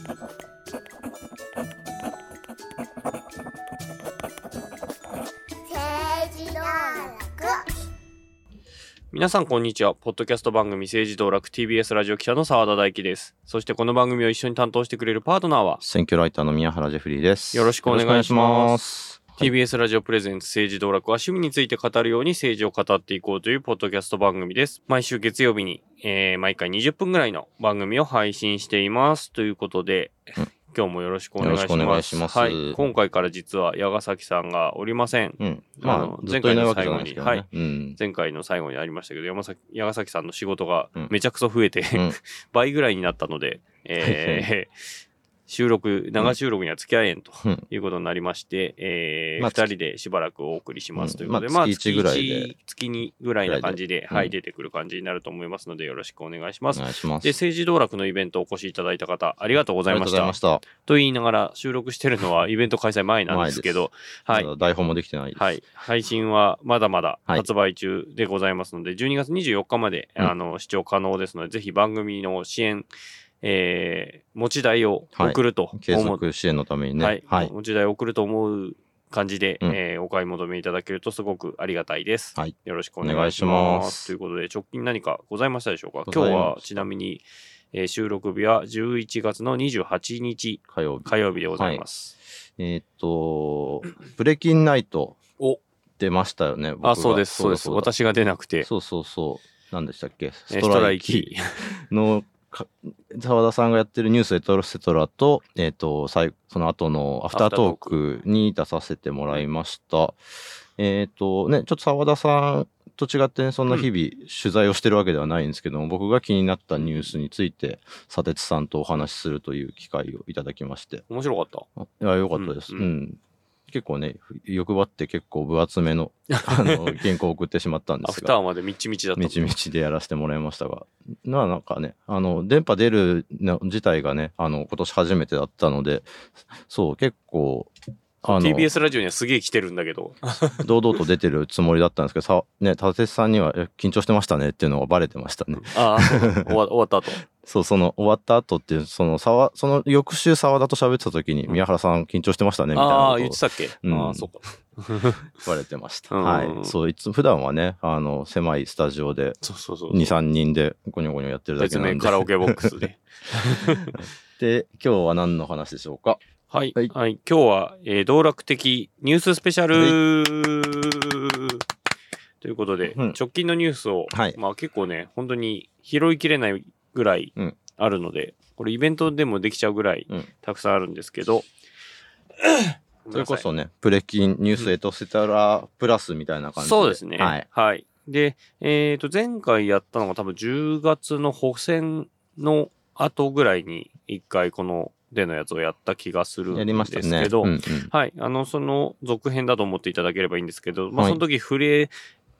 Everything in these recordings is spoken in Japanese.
政治道楽皆さんこんにちは。ポッドキャスト番組政治道楽 TBS ラジオ記者の澤田大樹です。そしてこの番組を一緒に担当してくれるパートナーは、選挙ライターの宮原ジェフリーです。よろしくお願いします TBS ラジオプレゼンツ政治道楽は趣味について語るように政治を語っていこうというポッドキャスト番組です。毎週月曜日に、えー毎回20分ぐらいの番組を配信しています。ということで、うん今日もよろしくお願いします。よろしくお願いしますはい。今回から実は矢ヶ崎さんがおりません。うん。あまのあ、ずっといないわけじゃない。うん。前回の最後にありましたけど、山崎、矢ヶ崎さんの仕事がうんめちゃくそ増えて、うん 倍ぐらいになったので、えー収録、長収録には付き合えんとうんいうことになりまして、えーまあ二人でしばらくお送りしますということで、うんまあ月一ぐらいで月一月2ぐらいな感じで、うんはい、出てくる感じになると思いますので、よろしくお願いします。お願いします。で、政治道楽のイベントお越しいただいた方、ありがとうございました。ありがとうございました。と言いながら、収録してるのはイベント開催前なんですけど、はい台本もできてないです。はい。配信はまだまだはい発売中でございますので、12月24日まで、うんあの視聴可能ですので、ぜひ番組の支援、えー、持ち台を送ると継思う、続支援のためにね。はい、はい。持ち台を送ると思う感じで、うんえーお買い求めいただけるとすごくありがたいです。はいよろしくお願いしま。ますすということで、直近何かございましたでしょうか？今日はちなみに、えー収録日は11月の28日火曜日。火曜日でございます。えーっと、ブレキンナイトお出ましたよね。あ、そうです、そうです。私が出なくて、そうそうそう。何でしたっけ？えーストライキ。のか澤田さんがやってるニュースエトロセトラと、えっ、と、最その後のアフタートークに出させてもらいました。えっ、とね、ちょっと澤田さんと違ってね、そんな日々取材をしてるわけではないんですけども、僕が気になったニュースについて、佐哲さんとお話しするという機会をいただきまして。面白かった。あいや、よかったです。ううんん。結構ね、欲張って結構分厚めの、あの、原稿を送ってしまったんでアすが。フターまでみちみちだった。みちみちでやらせてもらいましたが、ななんかね、あの、電波出るの自体がね、あの、今年初めてだったので、そう、結構、TBS ラジオにはすげえ来てるんだけど。堂々と出てるつもりだったんですけど、さ、ね、立てさんには、え緊張してましたねっていうのがバレてましたね。ああ、終わ終わった後。そう、その、終わった後っていう、その、さわ、その翌週沢田と喋ってた時に、宮原さん緊張してましたね、みたいなああ、言ってたっけ、うんああ、そうか。言われてました。うんはい。そう、いつ、普段はね、あの、狭いスタジオで、そうそうそう。2、3人でゴニョゴニョやってるだけ別なんで。名カラオケボックスで。で、今日は何の話でしょうか？はい。ははいい。今日は、えー道楽的ニューススペシャル、ということで、うん直近のニュースを、はいまあ結構ね、本当に拾いきれないぐらいうんあるので、これイベントでもできちゃうぐらいうんたくさんあるんですけど、それこそね、プレキン、ニュースエトセトラプラスみたいな感じで。そうですね。はい。はい。で、えっ、と、前回やったのが多分10月の補選の後ぐらいに一回このでのやつをやった気がするん。ですけど、うんうん。はい。あの、その続編だと思っていただければいいんですけど、まあ、はい。その時触れ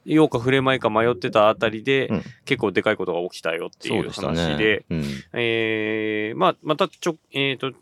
ようか触れまいか迷ってたあたりで、うん。結構でかいことが起きたよっていうそうでで、ね。うん。えー、まあ、またちょ、えっ、と、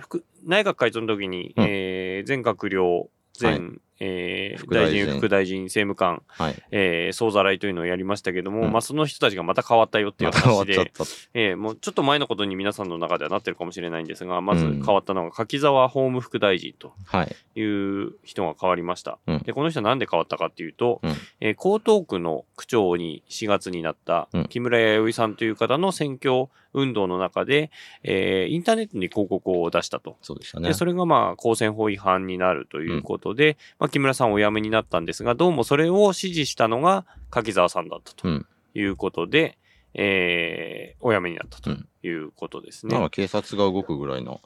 副内閣改造の時に、うん。えー、全閣僚、全、はいえー副大臣副大臣、政務官、はい。えー、総ざらいというのをやりましたけども、うんまあその人たちがまた変わったよっていう話で、っちゃった。えーもうちょっと前のことに皆さんの中ではなってるかもしれないんですが、まずうん変わったのが柿沢法務副大臣とはい。いう人が変わりました。うんで、この人はなんで変わったかっていうと、うんえー江東区の区長に4月になったうん木村弥生さんという方の選挙運動の中で、えーインターネットに広告を出したと。そうでしたねで、。それがまあ、公選法違反になるということで、まあ、木村さんお辞めになったんですが、どうもそれを支持したのが柿沢さんだったとうん。いうことで、えーお辞めになったとうんいうことですね。なんか警察が動くぐらいの。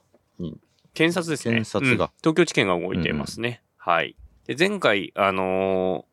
検察ですね。検察がうん東京地検が動いてますね。はい。で、前回、あのー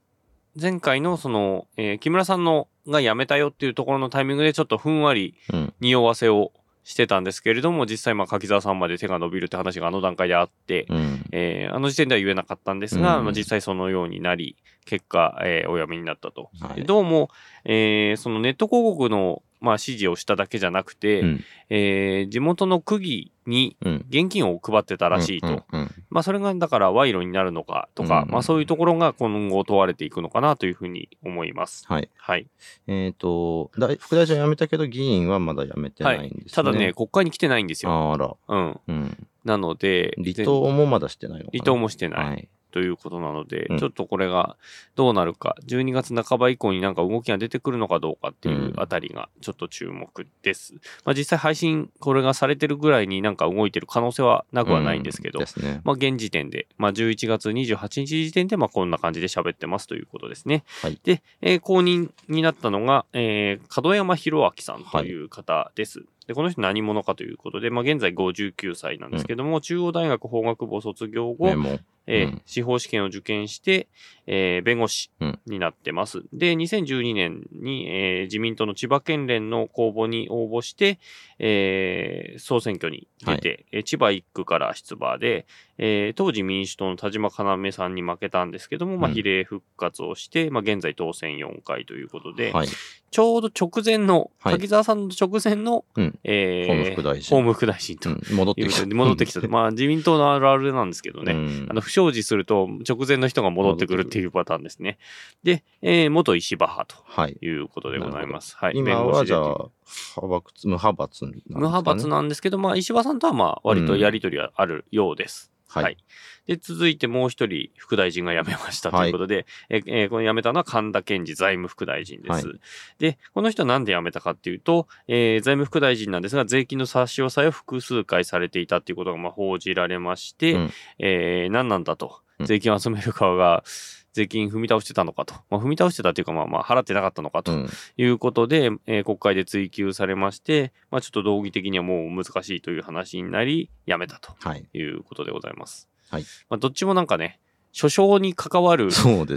前回のその、えー木村さんのが辞めたよっていうところのタイミングでちょっとふんわりうん。匂わせをしてたんですけれども、実際まあ柿沢さんまで手が伸びるって話があの段階であって、うん。えーあの時点では言えなかったんですが、うんまあ、実際そのようになり、結果、えーお辞めになったと。はいでどうも、えーそのネット広告のまあ、指示をしただけじゃなくて、うんえー地元の区議にうん。現金を配ってたらしいと。まあ、それがだから賄賂になるのかとか、うんまあ、そういうところが今後問われていくのかなというふうに思います。はい。はい。えっ、副大臣は辞めたけど、議員はまだ辞めてないんですね。ただね、国会に来てないんですよ。あら。うん。うん。なので、離党もまだしてないのかな離党もしてない。はい。ということなので、うんちょっとこれがどうなるか、12月半ば以降になんか動きが出てくるのかどうかっていうあたりがちょっと注目です。まあ実際配信これがされてるぐらいになんか動いてる可能性はなくはないんですけど、うんね。まあ現時点で、まあ11月28日時点でまあこんな感じで喋ってますということですね。はいで、えー後任になったのが、えー門山博明さんという方です。で、この人何者かということで、まあ現在59歳なんですけども、中央大学法学部を卒業後。えーうん司法試験を受験して、えー弁護士うんになってます。で、2012年に、えー自民党の千葉県連の公募に応募して、えー総選挙に出て、えー千葉1区から出馬で、えー当時民主党の田島要さんに負けたんですけども、まあ、うん比例復活をして、まあ、現在当選4回ということで、はい。ちょうど直前の、はい滝沢さんの直前の、うんえー法務副大臣法務副大臣とうん戻ってきた。戻ってきた。まあ、自民党のあるあるなんですけどね。うんあの、不祥事すると直前の人が戻ってくるっていうパターンですね。で、えー元石破派はい。ということでございます。はい。今弁護士ではじゃあ、派閥、無派閥なんですか、ね、無派閥なんですけど、まあ、石破さんとはまあ、割とやりとりはあるようです。はい。はいで、続いてもう一人副大臣が辞めましたということで、ええーこの辞めたのは神田健治財務副大臣です。はで、この人はなんで辞めたかっていうと、えー財務副大臣なんですが、税金の差し押さえを複数回されていたっていうことがまあ報じられまして、うんえー何なんだとう。ん税金を集める側が、税金踏み倒してたのかと。まあ、踏み倒してたっていうか、まあまあ、払ってなかったのかとうん。いうことで、えー国会で追及されまして、まあちょっと道義的にはもう難しいという話になり、辞めたとはい。いうことでございます。はい。まあどっちもなんかね、訴訟に関わる。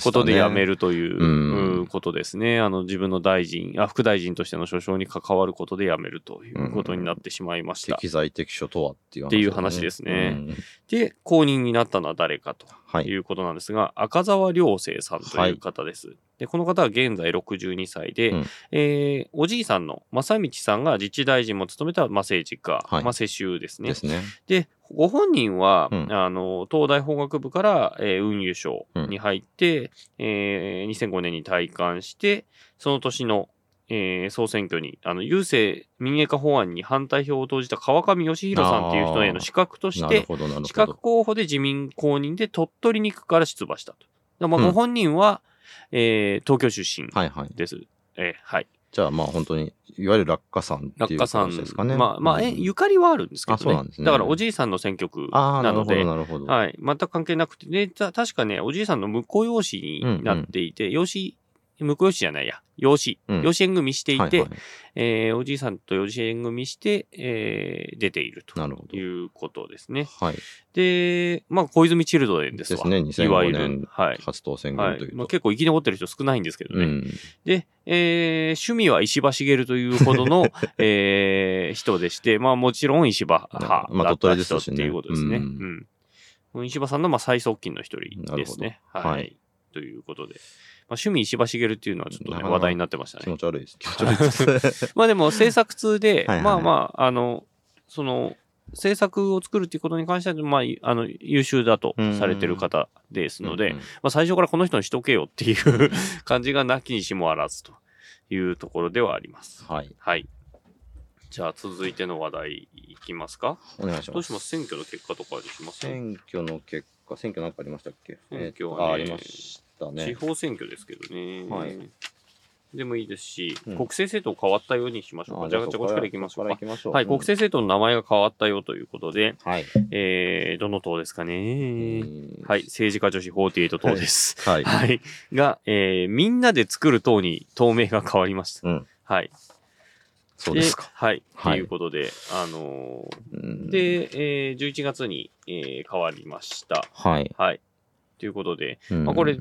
ことで辞めるという、うんうんことですね。あの、自分の大臣、あ、副大臣としての訴訟に関わることで辞めるということになってしまいました。適材適所とはっていう話、っていう話ですねうんで、後任になったのは誰かとはいい。うことなんですが、赤澤良生さんという方です。で、この方は現在62歳で、うんえーおじいさんの正道さんが自治大臣も務めた、まあ、政治家、はいまあ、世襲ですね。ですね。で、ご本人は、うんあの、東大法学部から、えー運輸省に入って、えー2005年に退官して、その年の、えー総選挙に、あの、郵政民営化法案に反対票を投じた川上義弘さんっていう人への資格として、資。格候補で自民公認で鳥取に行くから出馬したと。だまあ、うんご本人は、えー東京出身はいはい。です。えーはい。じゃあまあ本当に、いわゆる落下さんっていう落下さん形ですかね。まあ、まあ、え、うんゆかりはあるんですけどね。あそうなんですねだから、おじいさんの選挙区ああ、なるほど、なので、なるほど。はい。全く関係なくて、で、た確かね、おじいさんの婿養子になっていて、養子、婿養子じゃないや、養子、うん養子縁組していて、はいはいえーおじいさんと養子縁組して、えー出ていると。いうことですね。はい。で、まあ、小泉チルドレンですわ。ですねいわゆ2005年る。はい。初当選はいまあ、組というと。結構生き残ってる人少ないんですけどね。うん。で、えー趣味は石破茂というほどの、えー人でして、まあもちろん石破派まあだった人っていうことですね。ううんん。石破さんのまあ最側近の一人ですね。はい、はいということで。まあ、趣味石破茂っていうのはちょっとね、なかなか話題になってましたね。気持ち悪いです。気持ち悪いです。まあでも制作通で、はいはいまあまあ、あの、その、制作を作るっていうことに関しては、まあ、あの、優秀だとされてる方ですので、うんうんまあ、最初からこの人にしとけよっていう 感じがなきにしもあらずというところではあります。はい。はい。じゃあ続いての話題いきますか？お願いします。どうします？選挙の結果とかにします選挙の結果、選挙なんかありましたっけ？選挙はねありました地ね。方選挙ですけどね。はいでもいいですし、うん国政政党変わったようにしましょうか。じゃあ、じゃあこっちからいきましょうか。から行きましょう。はい、国政政党の名前が変わったよということで、はい。えー、どの党ですかね。うんはい、政治家女子48党です。はい。はい。が、えー、みんなで作る党に党名が変わりました。うん。はい。そうですか。はい。とはいいうことで、あのうんー、で、えー、11月に、えー変わりました。はい。はい。ということで、うんまあこれ、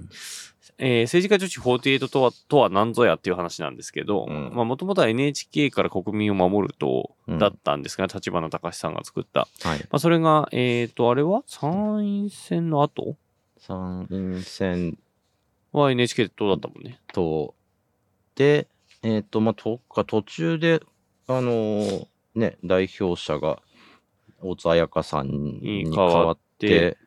えー政治家女子48とは、とは何ぞやっていう話なんですけど、うんまあもともとは NHK から国民を守る党だったんですが、立花隆さんが作った。はい。まあそれが、えっ、と、あれは？参院選の後？参院選は NHK 党だったもんね。と、で、えっ、と、まあ、とか、途中で、あのーね、代表者が、大津彩香さんに変わって、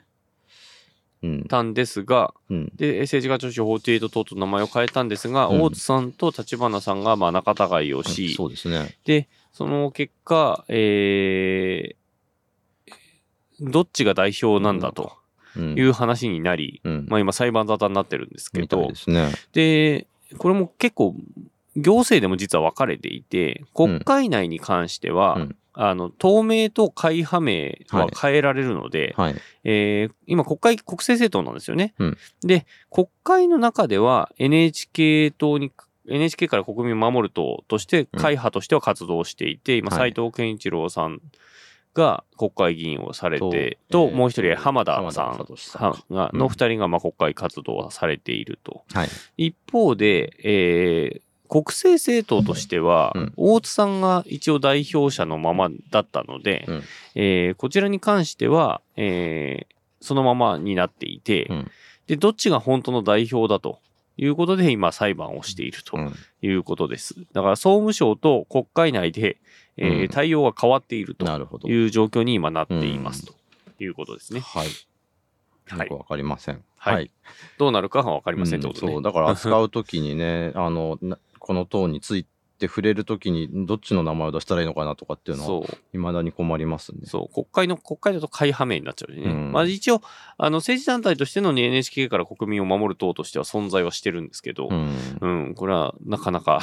たんですが、うん、で、政治家女子48等々名前を変えたんですが、うん。大津さんと立花さんがまあ仲違いをし、そうですね。で、その結果、えー、どっちが代表なんだとうん。いう話になり、うん、まあ今裁判沙汰になってるんですけどで、すね。で、これも結構、行政でも実は分かれていて、国会内に関しては、うんあの、党名と会派名は変えられるので、はい。えー今国会、国政政党なんですよね。うんで、国会の中では NHK 党に、NHK から国民を守る党として、うん会派としては活動していて、今、はい斉藤健一郎さんが国会議員をされて、と、もう一人、浜田さんの二人がまあ国会活動をされていると。はい。一方で、えー国政政党としては、うん大津さんが一応代表者のままだったので、うんえーこちらに関しては、えーそのままになっていて、うんで、どっちが本当の代表だということで今裁判をしているとうんいうことです。だから総務省と国会内で、えーうん対応が変わっていると。いう状況に今なっていますということですね。はい。はいよくわかりません。はいどうなるかはわかりませんってことね。うんそう、だから 扱うときにね、あの、なこの党について触れるときに、どっちの名前を出したらいいのかなとかっていうのは。いまだに困りますね。そう、国会の、国会だと会派名になっちゃうしね。うんまあ一応、あの、政治団体としての NHK から国民を守る党としては存在はしてるんですけど、うん。うん、これはなかなか、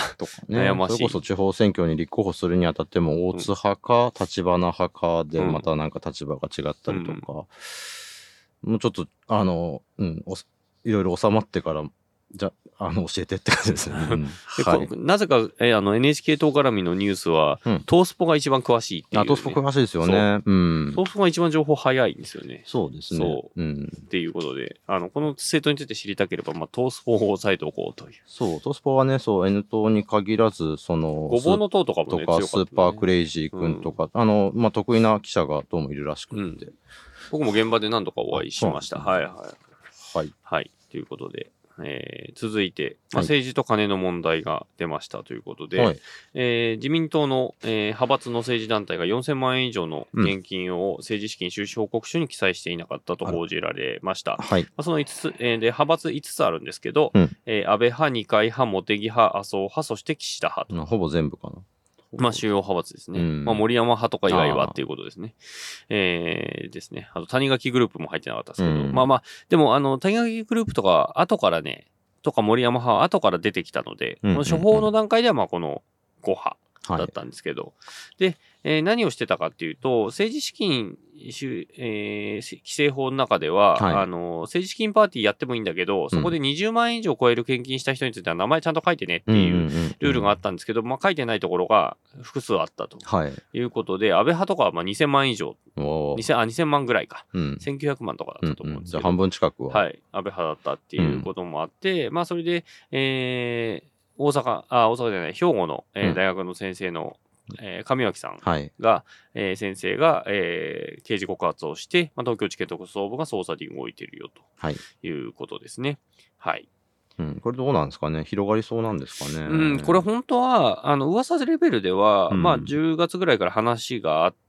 悩ましいそれこそ地方選挙に立候補するにあたっても、大津派か、立花派かで、うんまたなんか立場が違ったりとか、もうちょっと、あの、うん、おいろいろ収まってから、じゃ、あの、教えてって感じですね。なぜか、えあの、NHK 党絡みのニュースは、うんトースポが一番詳しいっていう、あ、トースポ詳しいですよね。うんト。ースポが一番情報早いんですよね。そうですね。。そうん。っていうことで、あの、この政党について知りたければ、まあ、トースポを押さえておこうという。そう、トースポはね、そう、N 党に限らず、その、ごぼうの党とかもね、とか、強スーパークレイジー君とか、あの、まあ、得意な記者がどうもいるらしくて。僕も現場で何度かお会いしました。はいはい。はい。はい。ということで、えー続いて、まあ、はい政治と金の問題が出ましたということで、はい。えー自民党の、えー派閥の政治団体が4000万円以上の現金を政治資金収支報告書に記載していなかったと報じられました。まはい。あ、その5つ、えーで、派閥5つあるんですけど、うんえー安倍派、二階派、茂木派、麻生派、そして岸田派ほぼ全部かな。まあ、主要派閥ですね。うんまあ、森山派とか以外はっていうことですね。えー、ですね。あと、谷垣グループも入ってなかったですけど、うんまあまあ、でも、あの、谷垣グループとか、後からね、とか森山派は後から出てきたので、うんこの処方の段階では、まあ、この5派はい。だったんですけど、で、えー何をしてたかっていうと、政治資金収、えー規正法の中では、はい。あの、政治資金パーティーやってもいいんだけど、そこで20万円以上超える献金した人については名前ちゃんと書いてねっていうルールがあっったんですけど、まあ、書いてないところが複数あったと。い。いうことで、安倍派とかはまあ2000万以上、おー。2000あ2000万ぐらいか、うん。1900万とかだったと思うんですけど、じゃあ半分近くは。はい、安倍派だったっていうこともあって、まあ、それで、えー大阪、あ、大阪じゃない、兵庫の、えーうん大学の先生の、えー上脇さんはい。が、えー先生が、えー刑事告発をして、まあ、東京地検特捜部が捜査に動いているよはい。ということですね。はい。うん。これどうなんですかね？広がりそうなんですかね？うん、これ本当は、あの、噂レベルでは、うんまあ、10月ぐらいから話があって、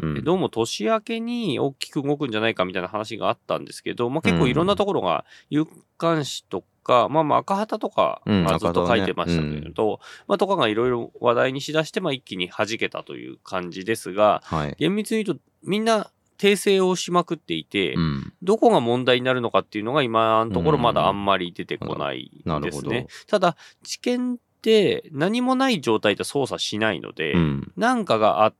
うんうんどうも年明けに大きく動くんじゃないかみたいな話があったんですけど、まあ、結構いろんなところが、有刊誌とか、まあまあ赤旗とか、ずっと書いてましたけれど、まあとかがいろいろ話題にしだして、まあ一気に弾けたという感じですが、はい。厳密に言うとみんな訂正をしまくっていて、うん。どこが問題になるのかっていうのが今のところまだあんまり出てこない。ですね。ただ、知見って何もない状態で操作しないので、うん。なんかがあって、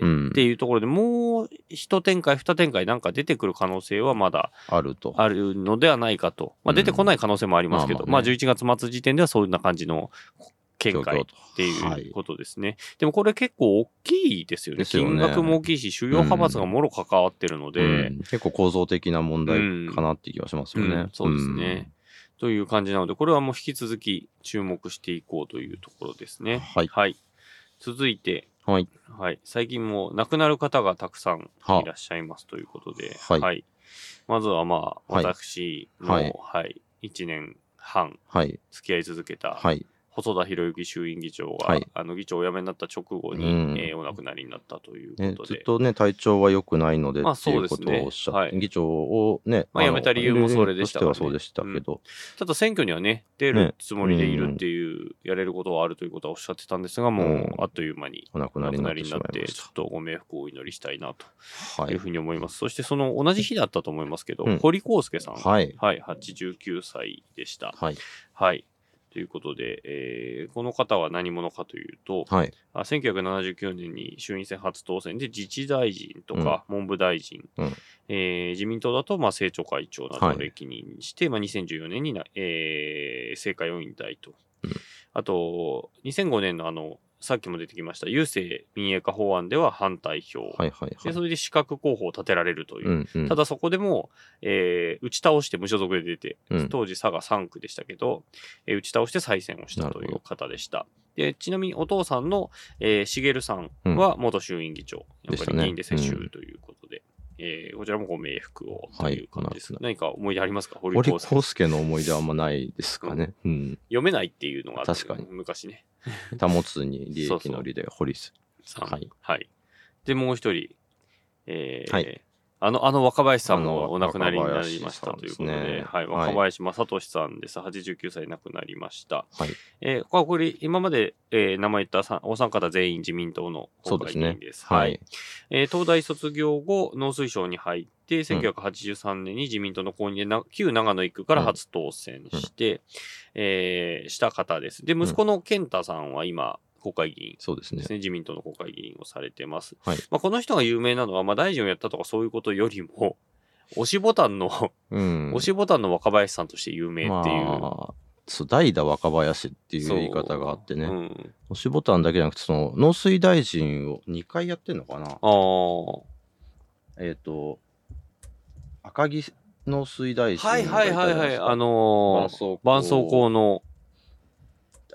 うんっていうところでもう一展開、二展開なんか出てくる可能性はまだあると。あるのではないかと。まあ、うん出てこない可能性もありますけど、まあまあまあね11月末時点ではそんな感じの見解ってはいいうことですね。でもこれ結構大きいですよね。よね金額も大きいし、主要派閥がもろ関わってるので、うん結構構造的な問題かなっていう気がしますよね。うんそうですね。という感じなので、これはもう引き続き注目していこうというところですね。はいはい。続いて、うん。はい。はい。最近も亡くなる方がたくさんはいらっしゃいますということで、はいまずはまあ、はい私の、ははいい、1年半はい。付き合い続けた、はい。細田博之衆院議長が、はい。あの議長をお辞めになった直後に、うん。えーお亡くなりになったというね、ことで、ずっとね、体調は良くないのでまあっていうこそうですね。とをおっしゃって、はい。議長をね、のまあ辞めた理由もそれでしたそうでしたけど、ただ選挙にはね、出るつもりでいるっていう、やれることはあるということはおっしゃってたんですが、もう、うん。あっという間にお亡くなりになって、ちょっとご冥福をお祈りしたいな。とい。うふうに思います。そしてその同じ日だったと思いますけど、うん。堀康介さん、はい。はい、89歳でした。はい。はい。ということで、えーこの方は何者かというと、はい。あ1979年に衆院選初当選で自治大臣とか文部大臣、うんえー自民党だとまあ政調会長などはいを歴任して、まあ、2014年にな、えー政界を引退と。うんあと、2005年のあの、さっきも出てきました、郵政民営化法案では反対票。はい。はい。で、はいそれで資格候補を立てられるという。うんうんただそこでも、えー打ち倒して無所属で出て、うん当時佐賀3区でしたけど、えー打ち倒して再選をしたという方でした。で、ちなみにお父さんの、えー、茂さんは元衆院議長。やっぱり議員で世襲ということで、えーこちらもご冥福をという感じです。はい何か思い出ありますか？堀堀康介の思い出はあんまないですかね。うん。読めないっていうのが確かに昔ね。保つに利益の利で堀す。さんはい。はい。で、もう一人、えーはいあの、あの若林さんもお亡くなりになりました若ということで、ですねはい、はい若林正俊さんです。89歳亡くなりました。はい。えーこれ、これ今まで、えー名前言ったさお三方全員自民党の国会議員です。はい。えー東大卒業後、農水省に入って、1983年に自民党の公認でな、旧長野一区から初当選して、えーした方です。で、息子の健太さんは今、国会議員そうですね自民党の国会議員をされてます。はいまあ、この人が有名なのは、まあ、大臣をやったとかそういうことよりも、押しボタンの、うん。押しボタンの若林さんとして有名っていう。まあ、そう代打若林っていう言い方があってね、うん、押しボタンだけじゃなくて、その農水大臣を2回やってんのかな？ああ。えっ、と、赤木農水大臣はいはいはいはい。あのー、絆絆創膏の、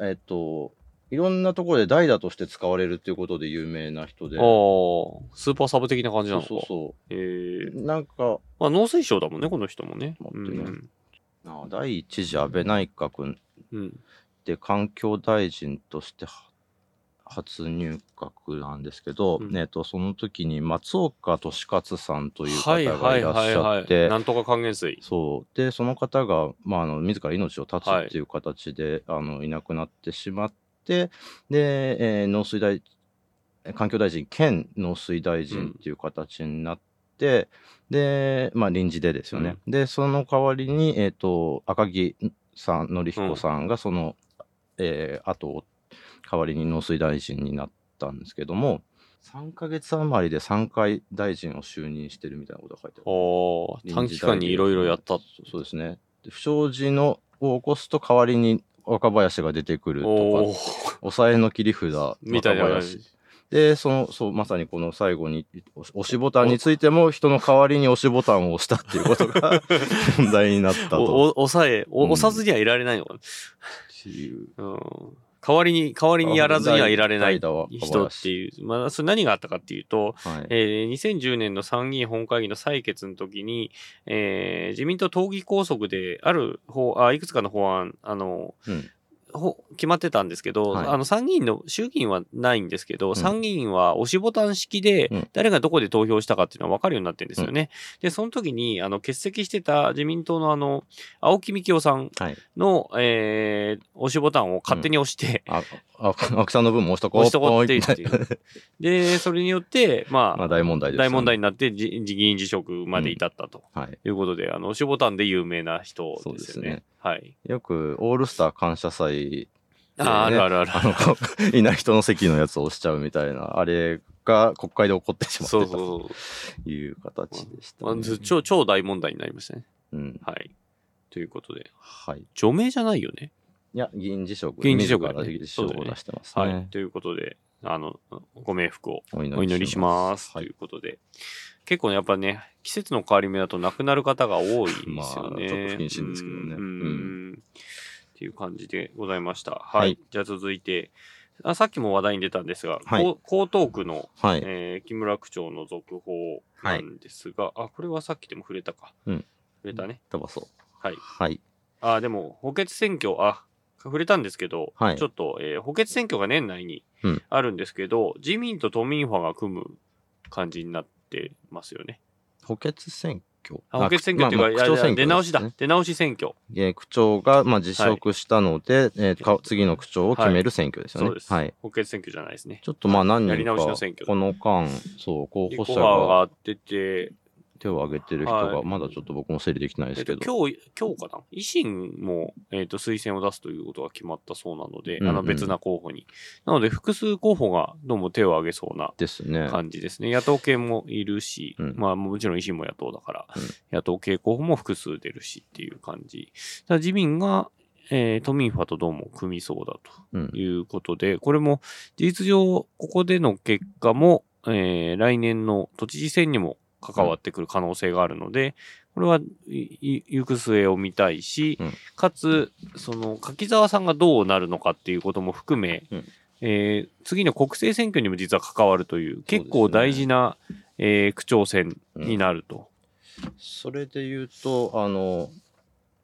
えっ、と、いろんなところで代打として使われるっていうことで有名な人で。ああ、スーパーサブ的な感じなのか。そうそうそええう。なんか、まあ、農水省だもんね、この人もね。待うってねん。あ第一次安倍内閣うん。で環境大臣としては初入閣なんですけど、うんえっとその時に松岡俊勝さんという方はいはいがいらっしゃはいはって、い。なんとか還元水。そうでその方が、まあ、あの自ら命を絶つっていう形で、あのいなくなってしまってで、えー農水大環境大臣兼農水大臣っていう形になって、で、まあ、臨時でですよね、でその代わりに、えー、と赤木さん典彦さんがその、えー後を代わりに農水大臣になったんですけども3ヶ月余りで3回大臣を就任してるみたいなことが書いてある。短期間にいろいろやった。そうですね。で不祥事のを起こすと代わりに若林が出てくるとおか、ー抑えの切り札、みたいな。で、その、そう、まさにこの最後に、押押しボタンについても人の代わりに押しボタンを押したっていうことが 問題になったと。おお抑え、押さずにはいられないのかな。っていう。うん代わりに、代わりにやらずにはいられない人っていう。まあ、それ何があったかっていうと、はい。えー2010年の参議院本会議の採決の時に、えー自民党党議拘束である法あ、いくつかの法案、あの、うんほ決まってたんですけど、はいあの参議院の衆議院はないんですけど、ん参議院は押しボタン式でうん誰がどこで投票したかっていうのは分かるようになってるんですよね。で、その時にあの欠席してた自民党のあの青木幹雄さんはい。の、えー押しボタンを勝手に押して、あ、あ、青木さんの分も押しとこう。押しとこうって言ってで、それによって、まあ、まあ大問題ですよね。大問題になってじ自議員辞職まで至ったとはい。いうことで、あの押しボタンで有名な人ですよね。ねはい。よく、オールスター感謝祭あー、あねるあるある。あ いない人の席のやつを押しちゃうみたいな、あれが国会で起こってしまってそうたそうとそう。いう形でした、まあね。ず超超大問題になりましたね。うん。はい。ということで、はい。除名じゃないよね。いや、議員辞職。議員辞職自ら議員辞職を出してますね。はい。ということで、あの、ご冥福をおお祈りします。はいということで、結構ね、やっぱね、季節の変わり目だと亡くなる方が多いですよね。まあちょっと不謹慎ですけどねうんうんっていう感じでございました。はい。はいじゃあ続いて、あさっきも話題に出たんですが、はい江東区の、はい。えー木村区長の続報なんですが、あ、これはさっきでも触れたか。うん触れたね。飛ばそう。はい。はい。あ、でも、補欠選挙、あ、触れたんですけど、はいちょっと、えー補欠選挙が年内にうんあるんですけど、自民と都民ファが組む感じになってますよね。補欠選挙？あ補欠選挙っていうか、まあまあ区長選挙いやいや出直しだ。出直し選挙。えー区長が、まあ、辞職したので、えーか次の区長を決める選挙ですよね。そうです。はい。補欠選挙じゃないですね。ちょっとまあ何人か、この間、そう、候補者がが出て、手を挙げてる人が、はいまだちょっと僕も整理できてないでえっと、すけど。今日、今日かな？維新も、えっと、推薦を出すということが決まったそうなので、うんうんあの別な候補に。なので、複数候補がどうも手を挙げそうなですね。感じですね。野党系もいるし、うんまあもちろん維新も野党だから、うん野党系候補も複数出るしっていう感じ。ただ自民が、えー都民ファとどうも組みそうだうんということで、これも事実上、ここでの結果も、えー来年の都知事選にも関わってくる可能性があるので、これは行く末を見たいし、うん。かつ、その柿沢さんがどうなるのかっていうことも含め、うん。えー次の国政選挙にも実は関わるという、結構大事な、えー区長選になると。それで言うと、あの、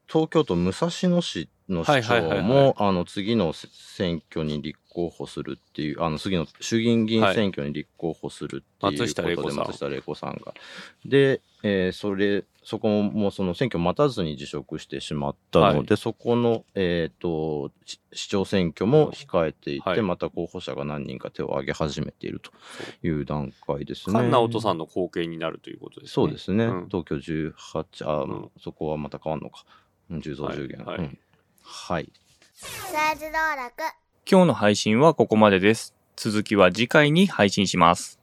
東京都武蔵野市のはい市はいはいはい。長も、あの、次の選挙に立候補するっていう、あの、次の衆議院議員選挙に立候補するっていうことで、松下玲子さん。松下玲子さんが。で、えーそれ、そこもその選挙待たずに辞職してしまったので、そこの、えっ、と、し市長選挙も控えていて、はい。また候補者が何人か手を挙げ始めているという段階ですね。菅直人さんの後継になるということですね。そうですね、うん。東京18あ、うん。そこはまた変わんのか。うん10増10減はいはい。うんはいサイズ道楽今日の配信はここまでです。続きは次回に配信します。